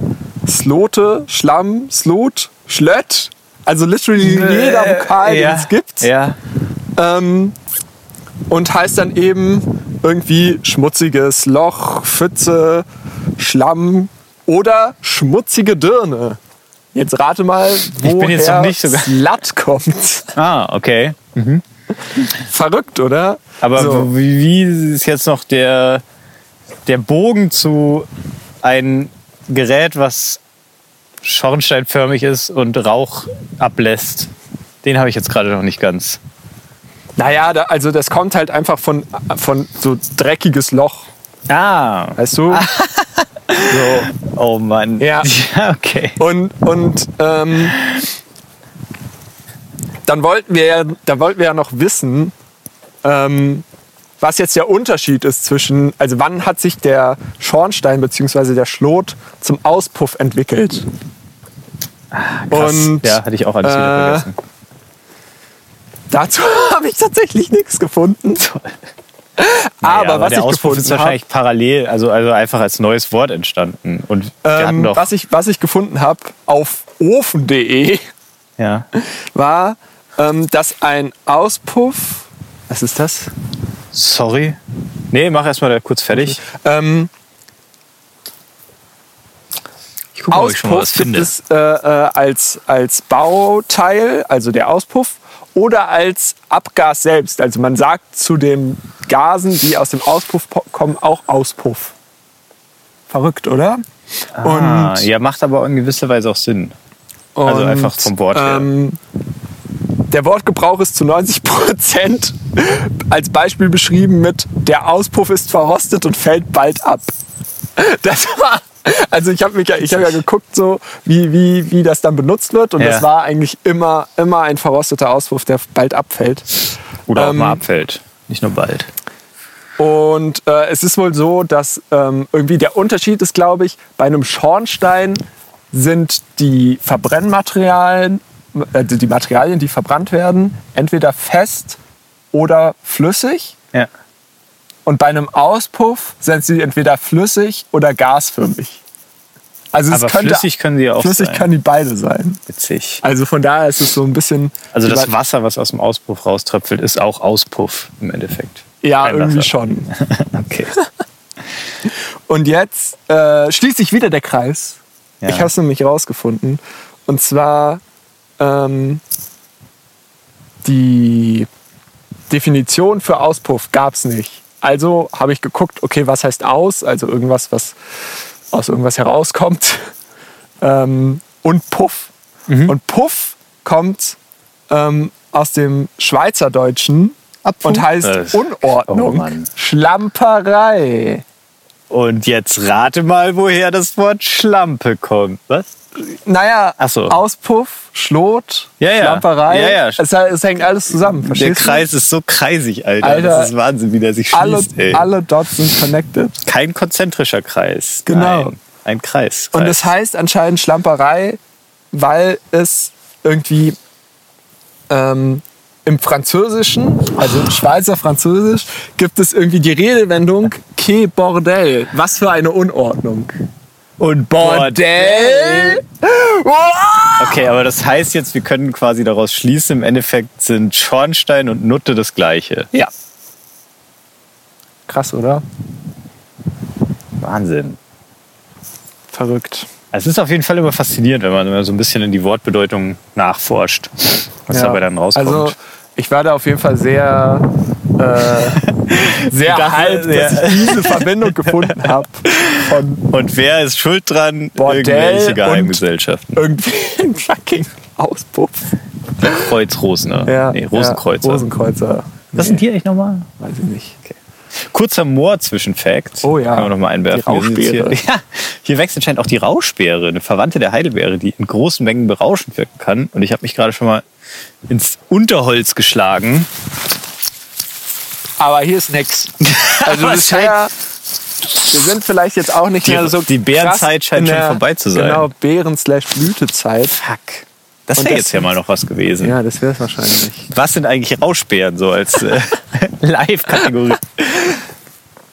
Speaker 1: Slote, Schlamm, Slot, Schlött, also literally jeder Vokal, den
Speaker 2: Äh, ja.
Speaker 1: es gibt.
Speaker 2: Ja.
Speaker 1: Ähm, und heißt dann eben irgendwie schmutziges Loch, Pfütze, Schlamm oder schmutzige Dirne. Jetzt rate mal,
Speaker 2: bin
Speaker 1: woher
Speaker 2: jetzt noch nicht so ganz-
Speaker 1: Slut kommt.
Speaker 2: Ah, okay.
Speaker 1: Verrückt, oder?
Speaker 2: Aber
Speaker 1: so.
Speaker 2: wie, wie ist jetzt noch der, der Bogen zu ein Gerät, was schornsteinförmig ist und Rauch ablässt? Den habe ich jetzt gerade noch nicht ganz.
Speaker 1: Naja, da, also das kommt halt einfach von, von so dreckiges Loch,
Speaker 2: Ah,
Speaker 1: weißt du? (laughs) so.
Speaker 2: oh Mann.
Speaker 1: Ja. (laughs)
Speaker 2: ja okay.
Speaker 1: Und, und ähm, dann wollten wir ja, da wollten wir ja noch wissen, ähm, was jetzt der Unterschied ist zwischen, also wann hat sich der Schornstein bzw. der Schlot zum Auspuff entwickelt?
Speaker 2: Krass.
Speaker 1: Und
Speaker 2: ja, hatte ich auch alles wieder
Speaker 1: äh,
Speaker 2: vergessen.
Speaker 1: dazu (laughs) habe ich tatsächlich nichts gefunden. Aber
Speaker 2: Naja,
Speaker 1: was
Speaker 2: der
Speaker 1: ich
Speaker 2: Auspuff
Speaker 1: gefunden
Speaker 2: ist wahrscheinlich parallel, also, also einfach als neues Wort entstanden. Und
Speaker 1: ähm, was, ich, was ich gefunden habe auf ofen.de
Speaker 2: ja.
Speaker 1: war, ähm, dass ein Auspuff, was ist das?
Speaker 2: Sorry. Nee, mach erstmal kurz fertig.
Speaker 1: Ähm,
Speaker 2: Ich guck
Speaker 1: Auspuff gibt es äh, äh, als, als Bauteil, also der Auspuff, oder als Abgas selbst. Also man sagt zu den Gasen, die aus dem Auspuff kommen, auch Auspuff. Verrückt, oder?
Speaker 2: Ah, ja, macht aber in gewisser Weise auch Sinn. Also einfach vom Wort her.
Speaker 1: Ähm, der Wortgebrauch ist zu 90 Prozent als Beispiel beschrieben mit der Auspuff ist verrostet und fällt bald ab. Das war, also ich habe mich ja, ich habe ja geguckt so, wie, wie, wie das dann benutzt wird und
Speaker 2: Ja.
Speaker 1: das war eigentlich immer, immer ein verrosteter Auspuff, der bald abfällt.
Speaker 2: Oder auch
Speaker 1: ähm,
Speaker 2: mal abfällt. Nicht nur bald.
Speaker 1: Und äh, es ist wohl so, dass ähm, irgendwie der Unterschied ist, glaube ich, bei einem Schornstein sind die Verbrennmaterialien, äh, die Materialien, die verbrannt werden, entweder fest oder flüssig.
Speaker 2: Ja.
Speaker 1: Und bei einem Auspuff sind sie entweder flüssig oder gasförmig. Also es
Speaker 2: Aber
Speaker 1: könnte,
Speaker 2: flüssig können sie ja auch
Speaker 1: flüssig
Speaker 2: sein.
Speaker 1: können die beide sein.
Speaker 2: Witzig.
Speaker 1: Also von daher ist es so ein bisschen.
Speaker 2: Also das Wasser, was aus dem Auspuff rauströpfelt, ist auch Auspuff im Endeffekt.
Speaker 1: Ja,
Speaker 2: Brennwasser.
Speaker 1: irgendwie schon. (laughs)
Speaker 2: Okay. (laughs)
Speaker 1: Und jetzt äh, schließt sich wieder der Kreis.
Speaker 2: Ja.
Speaker 1: Ich habe es nämlich rausgefunden. Und zwar ähm, die Definition für Auspuff gab es nicht. Also habe ich geguckt, okay, was heißt aus? Also irgendwas, was aus irgendwas herauskommt. (laughs) Ähm, und Puff.
Speaker 2: Mhm.
Speaker 1: Und Puff kommt ähm, aus dem Schweizerdeutschen und heißt
Speaker 2: Das-
Speaker 1: Unordnung,
Speaker 2: Oh.
Speaker 1: Schlamperei.
Speaker 2: Und jetzt rate mal, woher das Wort Schlampe kommt. Was?
Speaker 1: Naja,
Speaker 2: so.
Speaker 1: Auspuff, Schlot,
Speaker 2: Ja, ja.
Speaker 1: Schlamperei.
Speaker 2: Ja, ja.
Speaker 1: Es, es hängt alles zusammen.
Speaker 2: Der Kreis ist so kreisig, Alter.
Speaker 1: Alter.
Speaker 2: das ist Wahnsinn, wie der sich
Speaker 1: du? Alle,
Speaker 2: schließt, ey.
Speaker 1: alle Dots sind connected.
Speaker 2: Kein konzentrischer Kreis.
Speaker 1: Genau.
Speaker 2: Nein, ein Kreis.
Speaker 1: Und
Speaker 2: Kreis.
Speaker 1: es heißt anscheinend Schlamperei, weil es irgendwie ähm, im Französischen, also im Schweizer Französisch, gibt es irgendwie die Redewendung Que Bordel. Was für eine Unordnung.
Speaker 2: Und
Speaker 1: Bordell?
Speaker 2: Okay, aber das heißt jetzt, wir können quasi daraus schließen, im Endeffekt sind Schornstein und Nutte das gleiche.
Speaker 1: Ja. Krass, oder?
Speaker 2: Wahnsinn.
Speaker 1: Verrückt.
Speaker 2: Es ist auf jeden Fall immer faszinierend, wenn man so ein bisschen in die Wortbedeutung nachforscht, was
Speaker 1: Ja.
Speaker 2: dabei dann rauskommt.
Speaker 1: Also ich war da auf jeden Fall sehr, äh, (laughs) sehr hyped,
Speaker 2: ja.
Speaker 1: dass ich diese Verbindung gefunden (laughs) habe von
Speaker 2: und wer ist schuld dran?
Speaker 1: Bordell
Speaker 2: Irgendwelche Geheimgesellschaften.
Speaker 1: irgendwie ein fucking Auspuff.
Speaker 2: Kreuzrosener.
Speaker 1: Ja,
Speaker 2: nee, Rosenkreuzer.
Speaker 1: Ja, Rosenkreuzer.
Speaker 2: Was sind die eigentlich nochmal?
Speaker 1: Weiß ich nicht.
Speaker 2: Kurzer Moor-Zwischenfact.
Speaker 1: Oh ja.
Speaker 2: Kann man noch mal einwerfen.
Speaker 1: Die
Speaker 2: Wir sind jetzt
Speaker 1: Rauschbeere.
Speaker 2: Hier, (laughs) ja, hier wächst anscheinend auch die Rauschbeere, eine Verwandte der Heidelbeere, die in großen Mengen berauschend wirken kann. Und ich habe mich gerade schon mal ins Unterholz geschlagen.
Speaker 1: Aber hier ist nix. (laughs) Also
Speaker 2: Aber es
Speaker 1: bisher, wir sind vielleicht jetzt auch nicht
Speaker 2: Die-
Speaker 1: mehr so
Speaker 2: die Bärenzeit scheint
Speaker 1: in
Speaker 2: schon
Speaker 1: der-
Speaker 2: vorbei zu sein.
Speaker 1: Genau, Bären-Blütezeit.
Speaker 2: Fuck. Das wäre jetzt ja mal noch was gewesen.
Speaker 1: Ja, das wäre es wahrscheinlich.
Speaker 2: Was sind eigentlich Rauschbeeren so als äh, (laughs) Live-Kategorie?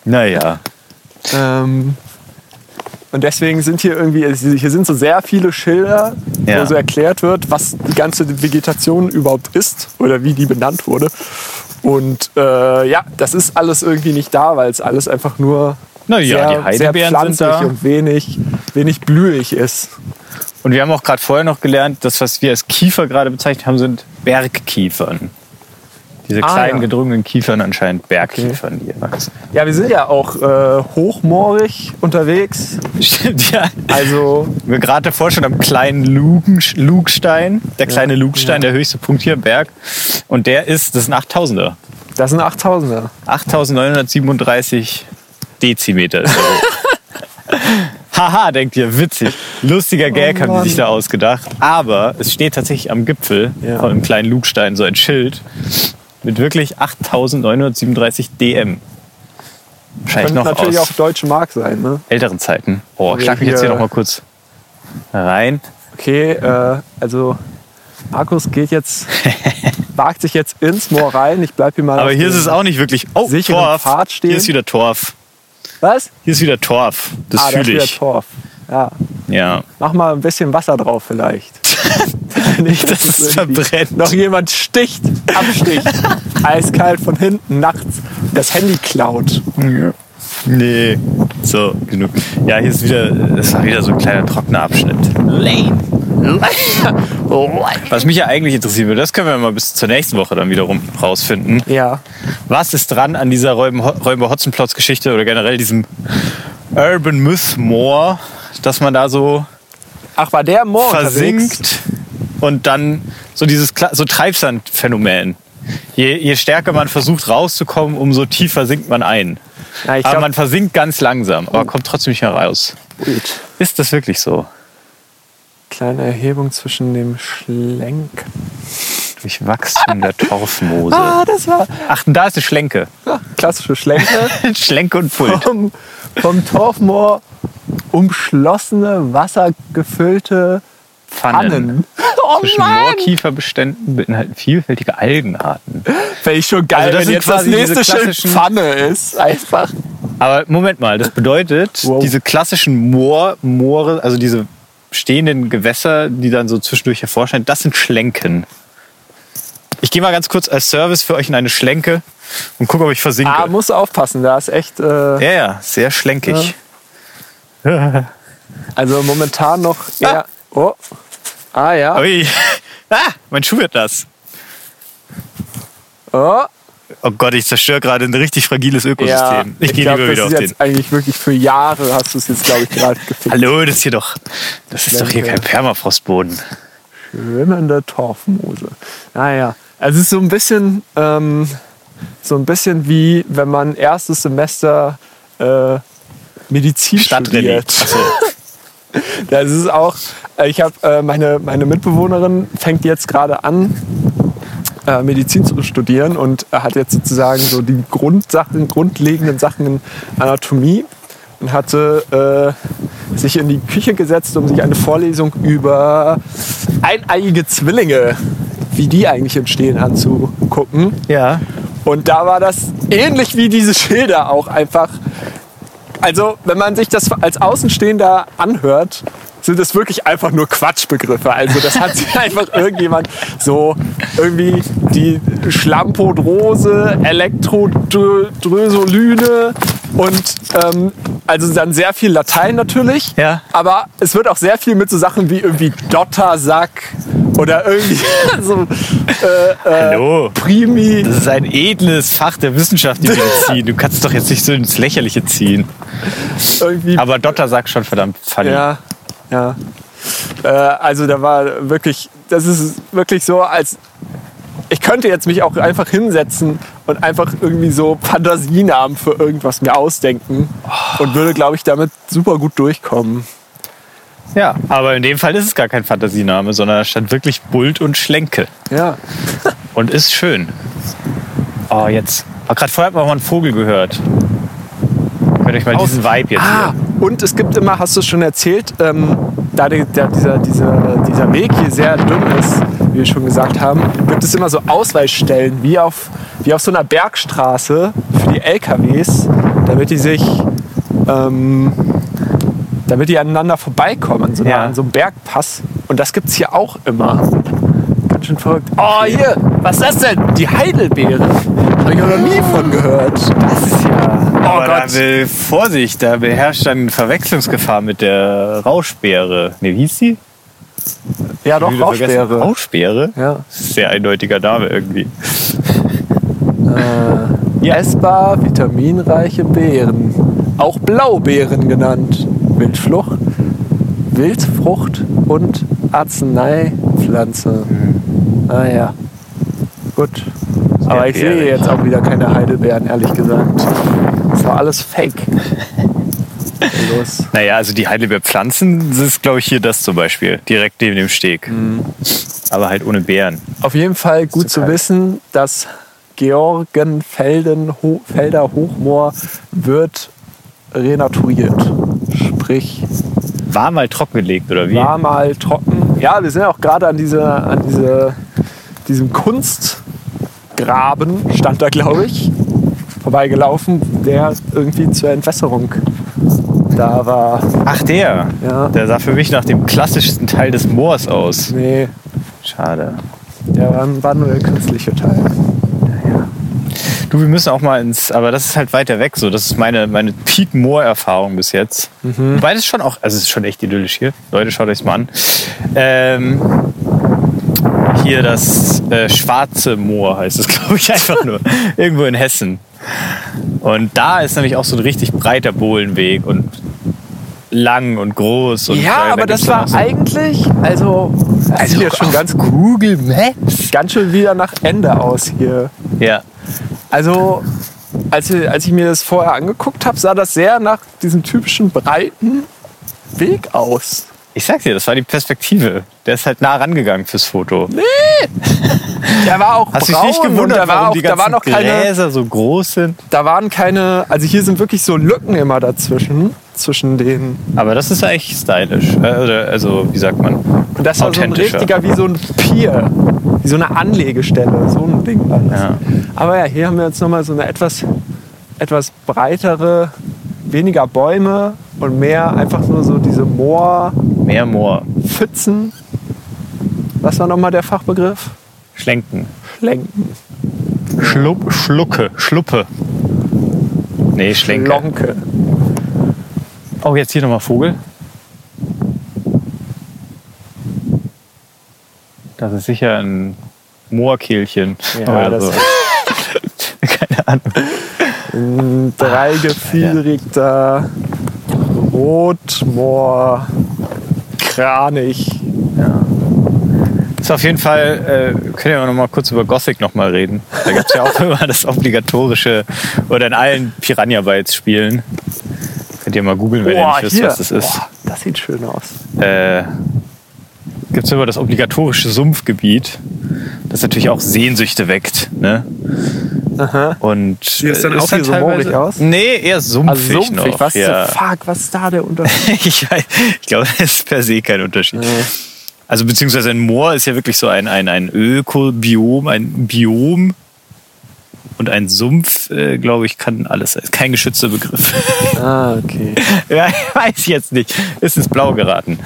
Speaker 2: Naja.
Speaker 1: Ähm, und deswegen sind hier irgendwie, hier sind so sehr viele Schilder,
Speaker 2: Ja.
Speaker 1: wo so erklärt wird, was die ganze Vegetation überhaupt ist oder wie die benannt wurde. Und äh, ja, das ist alles irgendwie nicht da, weil es alles einfach nur
Speaker 2: Na ja,
Speaker 1: sehr,
Speaker 2: die Heidelbeeren
Speaker 1: sehr
Speaker 2: sind da.
Speaker 1: und wenig, wenig blühig ist.
Speaker 2: Und wir haben auch gerade vorher noch gelernt, das, was wir als Kiefer gerade bezeichnet haben, sind Bergkiefern. Diese
Speaker 1: Ah,
Speaker 2: kleinen
Speaker 1: ja.
Speaker 2: gedrungenen Kiefern anscheinend Bergkiefern, die hier wachsen.
Speaker 1: Ja, wir sind ja auch äh, hochmoorig unterwegs.
Speaker 2: Stimmt, ja.
Speaker 1: Also
Speaker 2: Wir gerade davor schon am kleinen Lugen, Lugstein, der kleine Lugstein, der höchste Punkt hier im Berg. Und der ist, das ist ein 8000er.
Speaker 1: das sind 8000er.
Speaker 2: 8937 Dezimeter ist hoch. (laughs) Haha, denkt ihr, witzig. Lustiger Gag haben
Speaker 1: Mann.
Speaker 2: die sich da ausgedacht. Aber es steht tatsächlich am Gipfel
Speaker 1: Ja.
Speaker 2: von dem kleinen Lugstein so ein Schild mit wirklich 8937 DM. Wahrscheinlich
Speaker 1: Könnte
Speaker 2: noch
Speaker 1: natürlich
Speaker 2: aus
Speaker 1: auch deutsche Mark sein. Ne?
Speaker 2: älteren Zeiten. Oh,
Speaker 1: Wir
Speaker 2: schlag mich jetzt hier
Speaker 1: hier-
Speaker 2: noch mal kurz rein.
Speaker 1: Okay, äh, also Markus geht jetzt, (laughs) wagt sich jetzt ins Moor rein. Ich bleib hier mal.
Speaker 2: Aber hier ist es auch nicht wirklich. Oh, Torf.
Speaker 1: Pfad stehen.
Speaker 2: Hier ist wieder Torf.
Speaker 1: Was?
Speaker 2: Hier ist wieder Torf. Das
Speaker 1: ah, da ist
Speaker 2: fühle
Speaker 1: wieder
Speaker 2: ich.
Speaker 1: Torf. Ja,
Speaker 2: Ja.
Speaker 1: mach mal ein bisschen Wasser drauf vielleicht. Nicht,
Speaker 2: dass es verbrennt.
Speaker 1: Noch jemand sticht, absticht, (laughs) eiskalt von hinten nachts das Handy klaut.
Speaker 2: Nee. So, genug. Ja, hier ist wieder, das war wieder so ein kleiner trockener Abschnitt. Lane. (laughs) Was mich ja eigentlich interessieren würde, das können wir mal bis zur nächsten Woche dann wiederum rausfinden.
Speaker 1: Ja,
Speaker 2: Was ist dran an dieser Räuber-Hotzenplotz-Geschichte oder generell diesem Urban Myth Moor, dass man da so
Speaker 1: ach war der Moor unterwegs?
Speaker 2: versinkt und dann so dieses so Treibsandphänomen. Je, je stärker man versucht rauszukommen, umso tiefer sinkt man ein.
Speaker 1: Ja,
Speaker 2: aber
Speaker 1: glaub,
Speaker 2: man versinkt ganz langsam, aber kommt trotzdem nicht mehr raus.
Speaker 1: gut.
Speaker 2: Ist das wirklich so?
Speaker 1: Kleine Erhebung zwischen dem Schlenk.
Speaker 2: Durch Wachstum der Torfmoose.
Speaker 1: Ah, das war
Speaker 2: Ach, da ist eine Schlenke.
Speaker 1: ja, klassische Schlenke. (laughs)
Speaker 2: Schlenke und Pult.
Speaker 1: vom, vom Torfmoor umschlossene, wassergefüllte
Speaker 2: Pfannen.
Speaker 1: Pfannen. (laughs) Oh
Speaker 2: Zwischen
Speaker 1: Mann!
Speaker 2: Moorkieferbeständen beinhalten vielfältige Algenarten.
Speaker 1: Fände ich schon geil,
Speaker 2: Also das
Speaker 1: wenn jetzt das nächste Schild Pfanne ist. Einfach.
Speaker 2: Aber Moment mal, das bedeutet,
Speaker 1: Wow.
Speaker 2: diese klassischen Moor, Moore, also diese stehenden Gewässer, die dann so zwischendurch hervorscheinen, das sind Schlenken. Ich gehe mal ganz kurz als Service für euch in eine Schlenke und gucke, ob ich versinke.
Speaker 1: Ah, musst aufpassen, da ist echt. Äh,
Speaker 2: ja, ja, sehr schlenkig.
Speaker 1: Also momentan noch eher. Oh. Ah ja.
Speaker 2: Ui. (laughs) Ah, mein Schuh wird nass.
Speaker 1: Oh.
Speaker 2: Oh Gott, ich zerstöre gerade ein richtig fragiles
Speaker 1: Ja,
Speaker 2: Ökosystem. ich gehe lieber wieder auf den.
Speaker 1: jetzt eigentlich wirklich für Jahre hast du es jetzt, glaube ich, gerade gefixt.
Speaker 2: Hallo, das ist hier doch. Das ist doch hier kein Permafrostboden.
Speaker 1: Schwimmende Torfmoose. Naja, also es ist so ein bisschen, ähm, so ein bisschen wie wenn man erstes Semester äh, Medizin studiert. (laughs) Das ist auch, äh, ich habe äh, meine, meine Mitbewohnerin fängt jetzt gerade an, äh, Medizin zu studieren und hat jetzt sozusagen so die Grundsachen, grundlegenden Sachen in Anatomie und hatte äh, sich in die Küche gesetzt, um sich eine Vorlesung über eineiige Zwillinge, wie die eigentlich entstehen, anzugucken.
Speaker 2: Ja.
Speaker 1: Und da war das ähnlich wie diese Schilder auch einfach. Also, wenn man sich das als Außenstehender anhört, sind es wirklich einfach nur Quatschbegriffe. Also, das hat sich (laughs) einfach irgendjemand so irgendwie die Schlampodrose, Elektrodrösolyne und ähm, also dann sehr viel Latein natürlich.
Speaker 2: Ja.
Speaker 1: Aber es wird auch sehr viel mit so Sachen wie irgendwie Dottersack oder irgendwie (laughs) so äh, äh,
Speaker 2: Hallo.
Speaker 1: Primi.
Speaker 2: Das ist ein edles Fach der Wissenschaft, die Medizin. Du kannst es doch jetzt nicht so ins Lächerliche ziehen.
Speaker 1: irgendwie
Speaker 2: Aber Dotter sagt schon verdammt funny.
Speaker 1: Ja, ja. Äh, also da war wirklich, das ist wirklich so, als ich könnte jetzt mich auch einfach hinsetzen und einfach irgendwie so Fantasienamen für irgendwas mir ausdenken und würde, glaube ich, damit super gut durchkommen.
Speaker 2: Ja, aber in dem Fall ist es gar kein Fantasiename, sondern da stand wirklich Bult und Schlenke.
Speaker 1: Ja.
Speaker 2: Und ist schön. Oh, jetzt. Aber gerade vorher hat man auch mal einen Vogel gehört. Euch mal diesen Vibe jetzt
Speaker 1: Ah, und es gibt immer, hast du es schon erzählt, ähm, da die, der, dieser, dieser, dieser Weg hier sehr dünn ist, wie wir schon gesagt haben, gibt es immer so Ausweichstellen, wie auf, wie auf so einer Bergstraße für die LKWs, damit die sich, ähm, damit die aneinander vorbeikommen, so
Speaker 2: Ja.
Speaker 1: an so einem Bergpass. Und das gibt es hier auch immer. Ganz schön verrückt. Oh, hier, was ist das denn? Die Heidelbeere. Habe ich auch noch nie von gehört. Das ist ja. Oh
Speaker 2: Aber da
Speaker 1: Gott.
Speaker 2: will, Vorsicht, da beherrscht dann Verwechslungsgefahr mit der Rauschbeere. Ne, wie hieß die?
Speaker 1: Ja, doch. Rauschbeere.
Speaker 2: Rauschbeere?
Speaker 1: Ja.
Speaker 2: Sehr eindeutiger Name irgendwie.
Speaker 1: Essbar, vitaminreiche Beeren. Auch Blaubeeren genannt. Wildflucht, Wildfrucht und Arzneipflanze. Ah ja. Gut. Aber ich sehe jetzt auch wieder keine Heidelbeeren, ehrlich gesagt. Das war alles Fake. (laughs) Los.
Speaker 2: Naja, also die Heidelbeerpflanzen, das ist glaube ich hier das zum Beispiel. Direkt neben dem Steg.
Speaker 1: Mhm.
Speaker 2: Aber halt ohne Beeren.
Speaker 1: Auf jeden Fall gut zu
Speaker 2: kalt.
Speaker 1: wissen, dass Georgenfelden Ho Felder Hochmoor wird renaturiert. Sprich,
Speaker 2: War mal trockengelegt oder wie?
Speaker 1: war mal trocken. Ja, wir sind ja auch gerade an, diese, an diese, diesem Kunstgraben, stand da, glaube ich, vorbeigelaufen, der irgendwie zur Entwässerung da war.
Speaker 2: Ach der.
Speaker 1: Ja.
Speaker 2: Der sah für mich nach dem klassischsten Teil des Moors aus.
Speaker 1: Nee,
Speaker 2: Schade.
Speaker 1: der war, war nur der künstliche Teil.
Speaker 2: Du, wir müssen auch mal ins, aber das ist halt weiter weg so. Das ist meine, meine Peak-Moor-Erfahrung bis jetzt. Wobei das schon auch, also es ist schon echt idyllisch hier. Leute, schaut euch mal an. Ähm, hier das äh, Schwarze Moor heißt es, (laughs) glaube ich, einfach nur. Irgendwo in Hessen. Und da ist nämlich auch so ein richtig breiter Bohlenweg und lang und groß. Und
Speaker 1: Ja, aber das war
Speaker 2: so-
Speaker 1: eigentlich, also, das sieht ja schon ganz,
Speaker 2: Google Maps.
Speaker 1: ganz schön wieder nach Ende aus hier.
Speaker 2: Ja.
Speaker 1: Also, als, als ich mir das vorher angeguckt habe, sah das sehr nach diesem typischen breiten Weg aus.
Speaker 2: Ich sag dir, das war die Perspektive. Der ist halt nah rangegangen fürs Foto. (laughs)
Speaker 1: Der war auch
Speaker 2: Hast du dich
Speaker 1: braun
Speaker 2: nicht
Speaker 1: und
Speaker 2: gewundert,
Speaker 1: da, war auch,
Speaker 2: die
Speaker 1: da waren noch keine,
Speaker 2: Gräser so groß sind?
Speaker 1: da waren keine, also hier sind wirklich so Lücken immer dazwischen, zwischen den.
Speaker 2: Aber das ist eigentlich stylisch. Äh, also, wie sagt man?
Speaker 1: Und das war so ein richtiger, wie so ein Pier, wie so eine Anlegestelle, so ein Ding war das.
Speaker 2: Ja.
Speaker 1: Aber ja, hier haben wir jetzt nochmal so eine etwas, etwas breitere, weniger Bäume und mehr einfach nur so diese Moorpfützen.
Speaker 2: Mehr Moor.
Speaker 1: Was war nochmal der Fachbegriff?
Speaker 2: Schlenken.
Speaker 1: Schlenken.
Speaker 2: Schlupp, Schlucke, Schluppe. Nee, Schlenke.
Speaker 1: Lonke.
Speaker 2: Oh, jetzt hier nochmal Vogel. Das ist sicher ein Moorkehlchen.
Speaker 1: Ja,
Speaker 2: oder
Speaker 1: das
Speaker 2: so. (laughs) Keine Ahnung.
Speaker 1: Ein dreigefiedrigter Rotmoor Kranich.
Speaker 2: Ist auf jeden Fall, äh, können wir noch mal kurz über Gothic noch mal reden. Da gibt es ja auch (laughs) immer das obligatorische, oder in allen Piranha Bytes Spielen. Könnt ihr mal googeln, wenn ihr nicht wisst, was das ist.
Speaker 1: Boah, das sieht schön aus.
Speaker 2: Äh, gibt es immer das obligatorische Sumpfgebiet, das natürlich auch Sehnsüchte weckt. Ne?
Speaker 1: Aha.
Speaker 2: Und
Speaker 1: Sieht es dann
Speaker 2: äh,
Speaker 1: auch
Speaker 2: ist
Speaker 1: hier so
Speaker 2: teilweise-
Speaker 1: moorig aus?
Speaker 2: Nee, eher sumpfig
Speaker 1: Also sumpfig,
Speaker 2: noch.
Speaker 1: was
Speaker 2: ja.
Speaker 1: the fuck, was ist da der Unterschied? (laughs)
Speaker 2: ich, ich glaube, das ist per se kein Unterschied. Also beziehungsweise ein Moor ist ja wirklich so ein, ein, ein Ökobiom, ein Biom. Und ein Sumpf, äh, glaube ich, kann alles sein. Ist kein geschützter Begriff. (laughs)
Speaker 1: ah, okay. (laughs)
Speaker 2: ja, ich weiß jetzt nicht. Ist ins Blau geraten.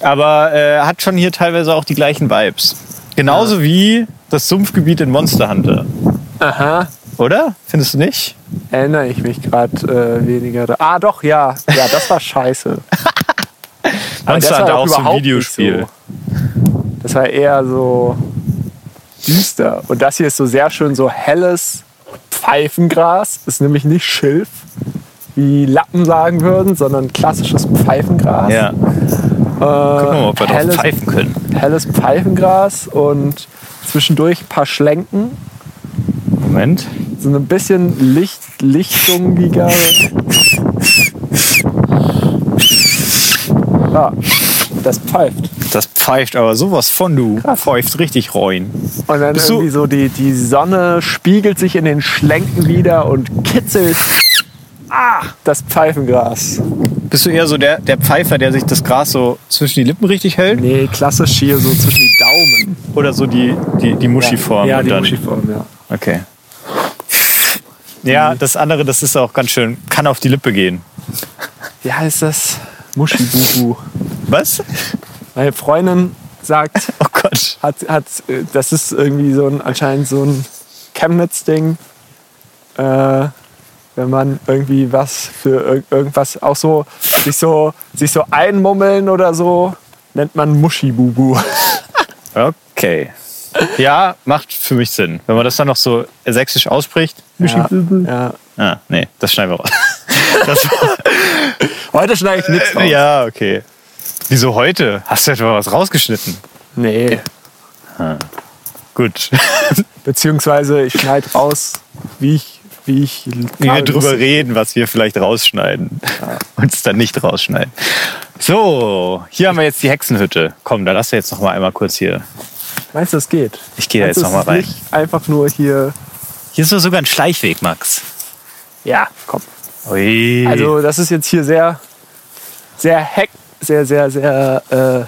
Speaker 2: Aber äh, hat schon hier teilweise auch die gleichen Vibes. Genauso wie das Sumpfgebiet in Monster Hunter.
Speaker 1: Aha.
Speaker 2: Oder? Findest du nicht?
Speaker 1: Erinnere ich mich gerade äh, weniger. Da. Ah, doch, ja. Ja, das war scheiße. (laughs)
Speaker 2: Monster
Speaker 1: war
Speaker 2: Hunter auch so ein Videospiel.
Speaker 1: so. Das war eher so düster. Und das hier ist so sehr schön so helles Pfeifengras. Ist nämlich nicht Schilf, wie Lappen sagen würden, sondern klassisches Pfeifengras.
Speaker 2: Ja. Gucken wir mal, ob wir drauf
Speaker 1: helles-
Speaker 2: pfeifen können.
Speaker 1: Helles Pfeifengras und zwischendurch ein paar Schlenken.
Speaker 2: Moment.
Speaker 1: So ein bisschen Licht, lichtungiger. Ah, das pfeift.
Speaker 2: Das pfeift aber sowas von du. Pfeift richtig rein.
Speaker 1: Und dann
Speaker 2: Bist
Speaker 1: irgendwie so die, die Sonne spiegelt sich in den Schlenken wieder und kitzelt ah, das Pfeifengras.
Speaker 2: Bist du eher so der, der Pfeifer, der sich das Gras so zwischen die Lippen richtig hält?
Speaker 1: Nee, klassisch hier so zwischen die Daumen.
Speaker 2: Oder so die, die, die Muschiform?
Speaker 1: Ja,
Speaker 2: und
Speaker 1: die
Speaker 2: dann,
Speaker 1: Muschiform, ja.
Speaker 2: Okay. Ja, das andere, das ist auch ganz schön, kann auf die Lippe gehen.
Speaker 1: Wie heißt das? Muschibubu.
Speaker 2: Was?
Speaker 1: Meine Freundin sagt, (laughs)
Speaker 2: Oh Gott.
Speaker 1: hat, hat, äh, das ist irgendwie so ein, anscheinend so ein Chemnitz-Ding. Äh, wenn man irgendwie was für irg irgendwas auch so sich so sich so einmummeln oder so, nennt man Muschibubu. (laughs)
Speaker 2: Okay. Ja, macht für mich Sinn. Wenn man das dann noch so sächsisch ausspricht.
Speaker 1: Ja, ja.
Speaker 2: Ah, nee, das schneiden wir raus. (laughs) Das,
Speaker 1: Heute schneide ich nichts raus.
Speaker 2: ja, okay. Wieso heute? Hast du etwa was rausgeschnitten?
Speaker 1: Nee.
Speaker 2: Gut. (laughs)
Speaker 1: Beziehungsweise ich schneide raus, wie ich, wie ich
Speaker 2: Wie wir drüber reden, was wir vielleicht rausschneiden. Und es dann nicht rausschneiden. So, hier haben wir jetzt die Hexenhütte. Komm, da lass du jetzt noch mal einmal kurz hier.
Speaker 1: Meinst du, das geht?
Speaker 2: Ich gehe jetzt
Speaker 1: du,
Speaker 2: noch mal
Speaker 1: es ist
Speaker 2: rein.
Speaker 1: Nicht einfach nur hier.
Speaker 2: Hier ist doch sogar ein Schleichweg, Max.
Speaker 1: Ja, komm.
Speaker 2: Ui.
Speaker 1: Also das ist jetzt hier sehr, sehr heck, sehr, sehr, sehr. Äh,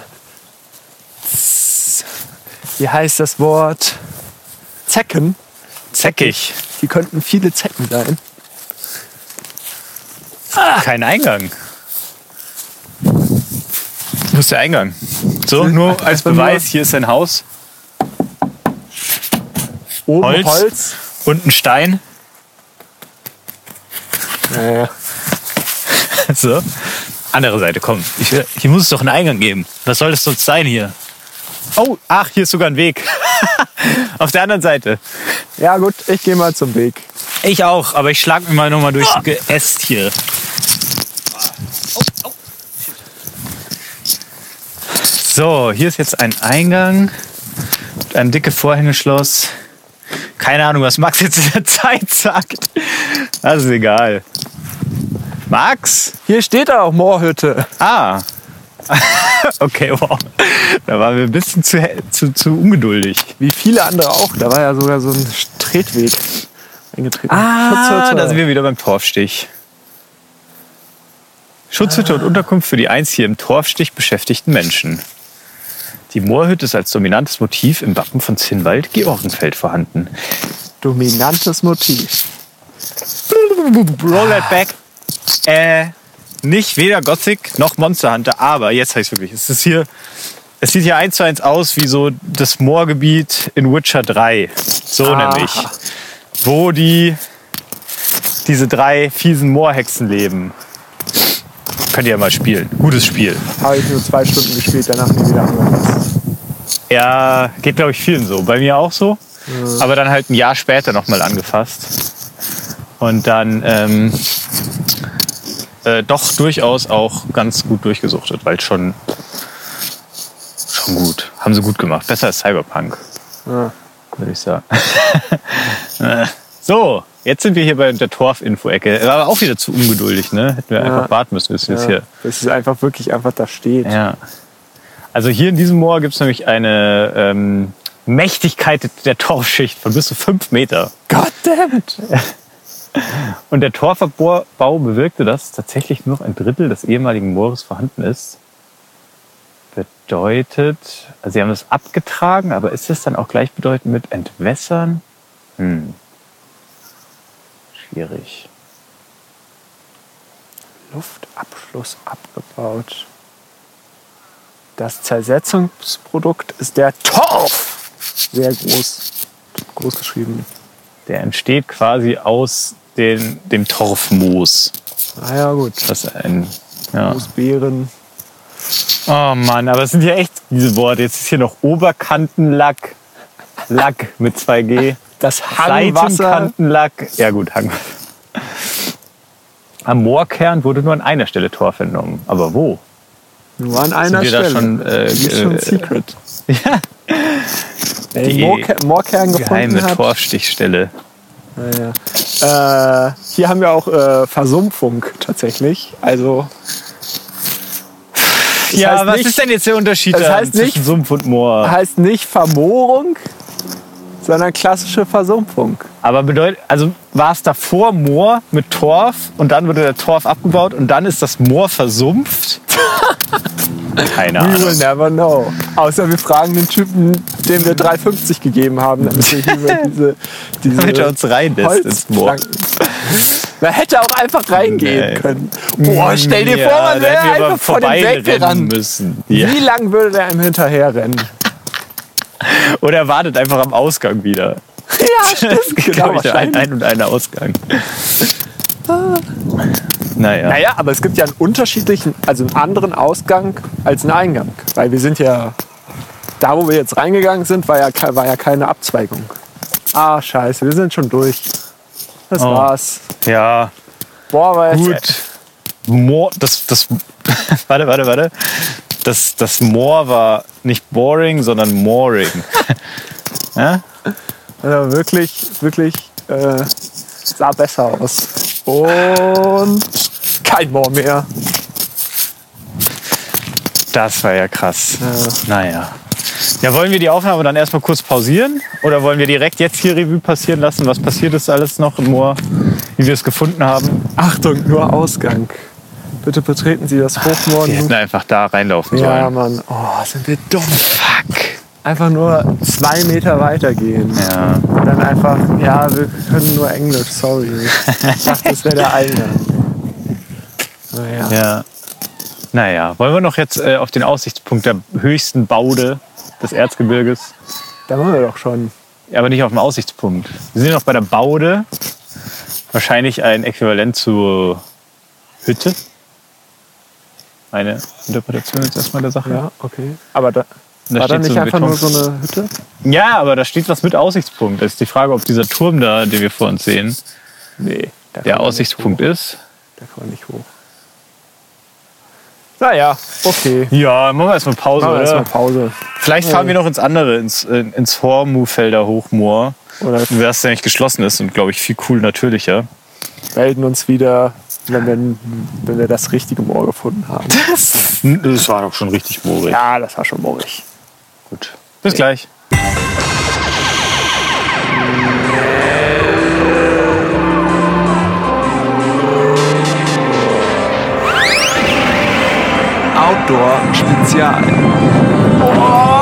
Speaker 1: wie heißt das Wort? Zecken.
Speaker 2: Zeckig.
Speaker 1: Hier könnten viele Zecken sein.
Speaker 2: Kein Eingang. Wo ist der Eingang? So, nur als Beweis, hier ist ein Haus
Speaker 1: Oben
Speaker 2: Holz.
Speaker 1: Holz.
Speaker 2: und ein Stein.
Speaker 1: Naja. (laughs)
Speaker 2: So. Andere Seite, komm. Ich, hier muss es doch einen Eingang geben. Was soll das sonst sein hier? Oh, ach, hier ist sogar ein Weg. (laughs) Auf der anderen Seite.
Speaker 1: Ja gut, ich gehe mal zum Weg.
Speaker 2: Ich auch, aber ich schlag mir mal nochmal durch Geäst hier. So, hier ist jetzt ein Eingang, ein dickes Vorhängeschloss. Keine Ahnung, was Max jetzt in der Zeit sagt. Das ist egal. Max?
Speaker 1: Hier steht auch Moorhütte.
Speaker 2: Ah. (laughs) Okay, wow. Da waren wir ein bisschen zu, zu, zu ungeduldig.
Speaker 1: Wie viele andere auch. Da war ja sogar so ein Tretweg eingetreten.
Speaker 2: Ah,
Speaker 1: Schutzhütte.
Speaker 2: da sind wir wieder beim Torfstich. Schutzhütte und Unterkunft für die einst hier im Torfstich beschäftigten Menschen. Die Moorhütte ist als dominantes Motiv im Wappen von Zinnwald-Georgenfeld vorhanden.
Speaker 1: Dominantes Motiv.
Speaker 2: Roll that back. Äh, nicht weder Gothic noch Monster Hunter, aber jetzt heißt wirklich, es ist hier Es sieht hier eins zu eins aus wie so das Moorgebiet in Witcher 3. So
Speaker 1: Aha.
Speaker 2: nämlich. Wo die diese drei fiesen Moorhexen leben. Könnt ihr ja mal spielen. Gutes Spiel.
Speaker 1: Habe ich nur zwei Stunden gespielt, danach nie wieder angefasst.
Speaker 2: Ja, geht glaube ich vielen so. Bei mir auch so. Aber dann halt ein Jahr später nochmal angefasst. Und dann ähm, äh, doch durchaus auch ganz gut durchgesuchtet, weil schon, schon gut. Haben sie gut gemacht. Besser als Cyberpunk,
Speaker 1: Ja.
Speaker 2: würde ich sagen. (laughs) So, jetzt sind wir hier bei der Torf-Info-Ecke. War aber auch wieder zu ungeduldig, ne? Hätten wir
Speaker 1: Ja.
Speaker 2: einfach warten müssen, bis wir es
Speaker 1: Ja.
Speaker 2: hier
Speaker 1: Dass es einfach wirklich einfach da steht.
Speaker 2: ja. Also hier in diesem Moor gibt es nämlich eine ähm, Mächtigkeit der Torfschicht von bis zu fünf Meter.
Speaker 1: Goddammit! (laughs)
Speaker 2: Und der Torverbau bewirkte, dass tatsächlich nur noch ein Drittel des ehemaligen Moores vorhanden ist. Bedeutet, also sie haben es abgetragen, aber ist das dann auch gleichbedeutend mit Entwässern? Hm. Schwierig.
Speaker 1: Luftabschluss abgebaut. Das Zersetzungsprodukt ist der Torf. Sehr groß. Groß geschrieben.
Speaker 2: Der entsteht quasi aus den, dem Torfmoos.
Speaker 1: Ah ja, gut.
Speaker 2: Das ist ein, ja.
Speaker 1: Moosbeeren.
Speaker 2: Oh Mann, aber es sind ja echt diese Worte. Jetzt ist hier noch Oberkantenlack. Lack mit 2G.
Speaker 1: Das Hangwasser.
Speaker 2: Seitenkantenlack. Ja gut, Hangwasser. Am Moorkern wurde nur an einer Stelle Torf entnommen. Aber wo?
Speaker 1: Nur an einer
Speaker 2: wir da
Speaker 1: Stelle.
Speaker 2: schon, äh,
Speaker 1: Das ist schon
Speaker 2: äh,
Speaker 1: Secret. (laughs)
Speaker 2: Ja.
Speaker 1: Wer
Speaker 2: die
Speaker 1: Moorker Moorkern gefunden
Speaker 2: Geheime
Speaker 1: hat.
Speaker 2: Torfstichstelle.
Speaker 1: Naja. Äh, hier haben wir auch äh, Versumpfung tatsächlich. Also. Das
Speaker 2: ja, was
Speaker 1: nicht-
Speaker 2: ist denn jetzt der Unterschied
Speaker 1: das
Speaker 2: da
Speaker 1: heißt
Speaker 2: zwischen
Speaker 1: nicht-
Speaker 2: Sumpf und Moor?
Speaker 1: Heißt nicht Vermoorung, sondern klassische Versumpfung.
Speaker 2: Aber bedeutet, also war es davor Moor mit Torf und dann wurde der Torf abgebaut und dann ist das Moor versumpft? (laughs) Keine
Speaker 1: We
Speaker 2: Ahnung.
Speaker 1: will never know. Außer wir fragen den Typen, dem wir 3,50 gegeben haben, damit wir über diese, (laughs) diese
Speaker 2: Damit er uns reinlässt ins Moor.
Speaker 1: Man hätte auch einfach reingehen
Speaker 2: Nee.
Speaker 1: können. Boah, stell dir
Speaker 2: Ja,
Speaker 1: vor, man wäre einfach von dem Weg gerannt.
Speaker 2: müssen. Ja.
Speaker 1: Wie lang würde der einem hinterher rennen?
Speaker 2: Oder er wartet einfach am Ausgang wieder.
Speaker 1: Ja, (laughs) stimmt. genau,
Speaker 2: Genau, ein,
Speaker 1: wahrscheinlich.
Speaker 2: ein und einer Ausgang. Naja.
Speaker 1: Naja, aber es gibt ja einen unterschiedlichen, also einen anderen Ausgang als einen Eingang. Weil wir sind ja, da wo wir jetzt reingegangen sind, war ja, war ja keine Abzweigung. Ah, scheiße, wir sind schon durch. Das
Speaker 2: Oh.
Speaker 1: war's.
Speaker 2: Ja,
Speaker 1: Boah, war jetzt
Speaker 2: gut. Moor, das, das, (laughs) warte, warte, warte. Das, das Moor war nicht boring, sondern mooring. (laughs) ja?
Speaker 1: also wirklich, wirklich äh, sah besser aus. Und kein Moor mehr.
Speaker 2: Das war ja krass. Naja. Ja, wollen wir die Aufnahme dann erstmal kurz pausieren? Oder wollen wir direkt jetzt hier Revue passieren lassen? Was passiert ist alles noch im Moor, wie wir es gefunden haben?
Speaker 1: Achtung, nur Ausgang. Bitte betreten Sie das Hochmoor.
Speaker 2: Wir hätten einfach da reinlaufen
Speaker 1: Ja,
Speaker 2: sollen.
Speaker 1: Mann. Oh, sind wir dumm.
Speaker 2: Fuck.
Speaker 1: Einfach nur zwei Meter weitergehen.
Speaker 2: Ja.
Speaker 1: Und dann einfach, ja, wir können nur Englisch, sorry. (laughs) Ich dachte, das wäre der Eingang. Naja.
Speaker 2: ja. Naja, wollen wir noch jetzt äh, auf den Aussichtspunkt der höchsten Baude des Erzgebirges?
Speaker 1: Da waren wir doch schon.
Speaker 2: Ja, aber nicht auf dem Aussichtspunkt. Wir sind noch bei der Baude. Wahrscheinlich ein Äquivalent zur Hütte. Eine Interpretation jetzt erstmal der Sache.
Speaker 1: Ja, okay. Aber da,
Speaker 2: Da
Speaker 1: war da
Speaker 2: steht
Speaker 1: nicht
Speaker 2: so ein
Speaker 1: einfach
Speaker 2: Beton-
Speaker 1: nur so eine Hütte?
Speaker 2: Ja, aber da steht was mit Aussichtspunkt. Das ist die Frage, ob dieser Turm da, den wir vor uns sehen,
Speaker 1: Nee. Da
Speaker 2: der Aussichtspunkt ist.
Speaker 1: Da kann man nicht hoch. Naja, okay.
Speaker 2: Ja, machen wir erstmal Pause,
Speaker 1: Machen wir erstmal Pause.
Speaker 2: Vielleicht fahren wir noch ins andere, ins, ins Hormufelder Hochmoor.
Speaker 1: Oder
Speaker 2: ja nicht geschlossen ist und, glaube ich, viel cool natürlicher.
Speaker 1: melden uns wieder, wenn wir, wenn wir das richtige Moor gefunden haben.
Speaker 2: Das war doch schon richtig moorig.
Speaker 1: Ja, das war schon moorig.
Speaker 2: Gut. Bis gleich.
Speaker 1: Outdoor Spezial. Oh!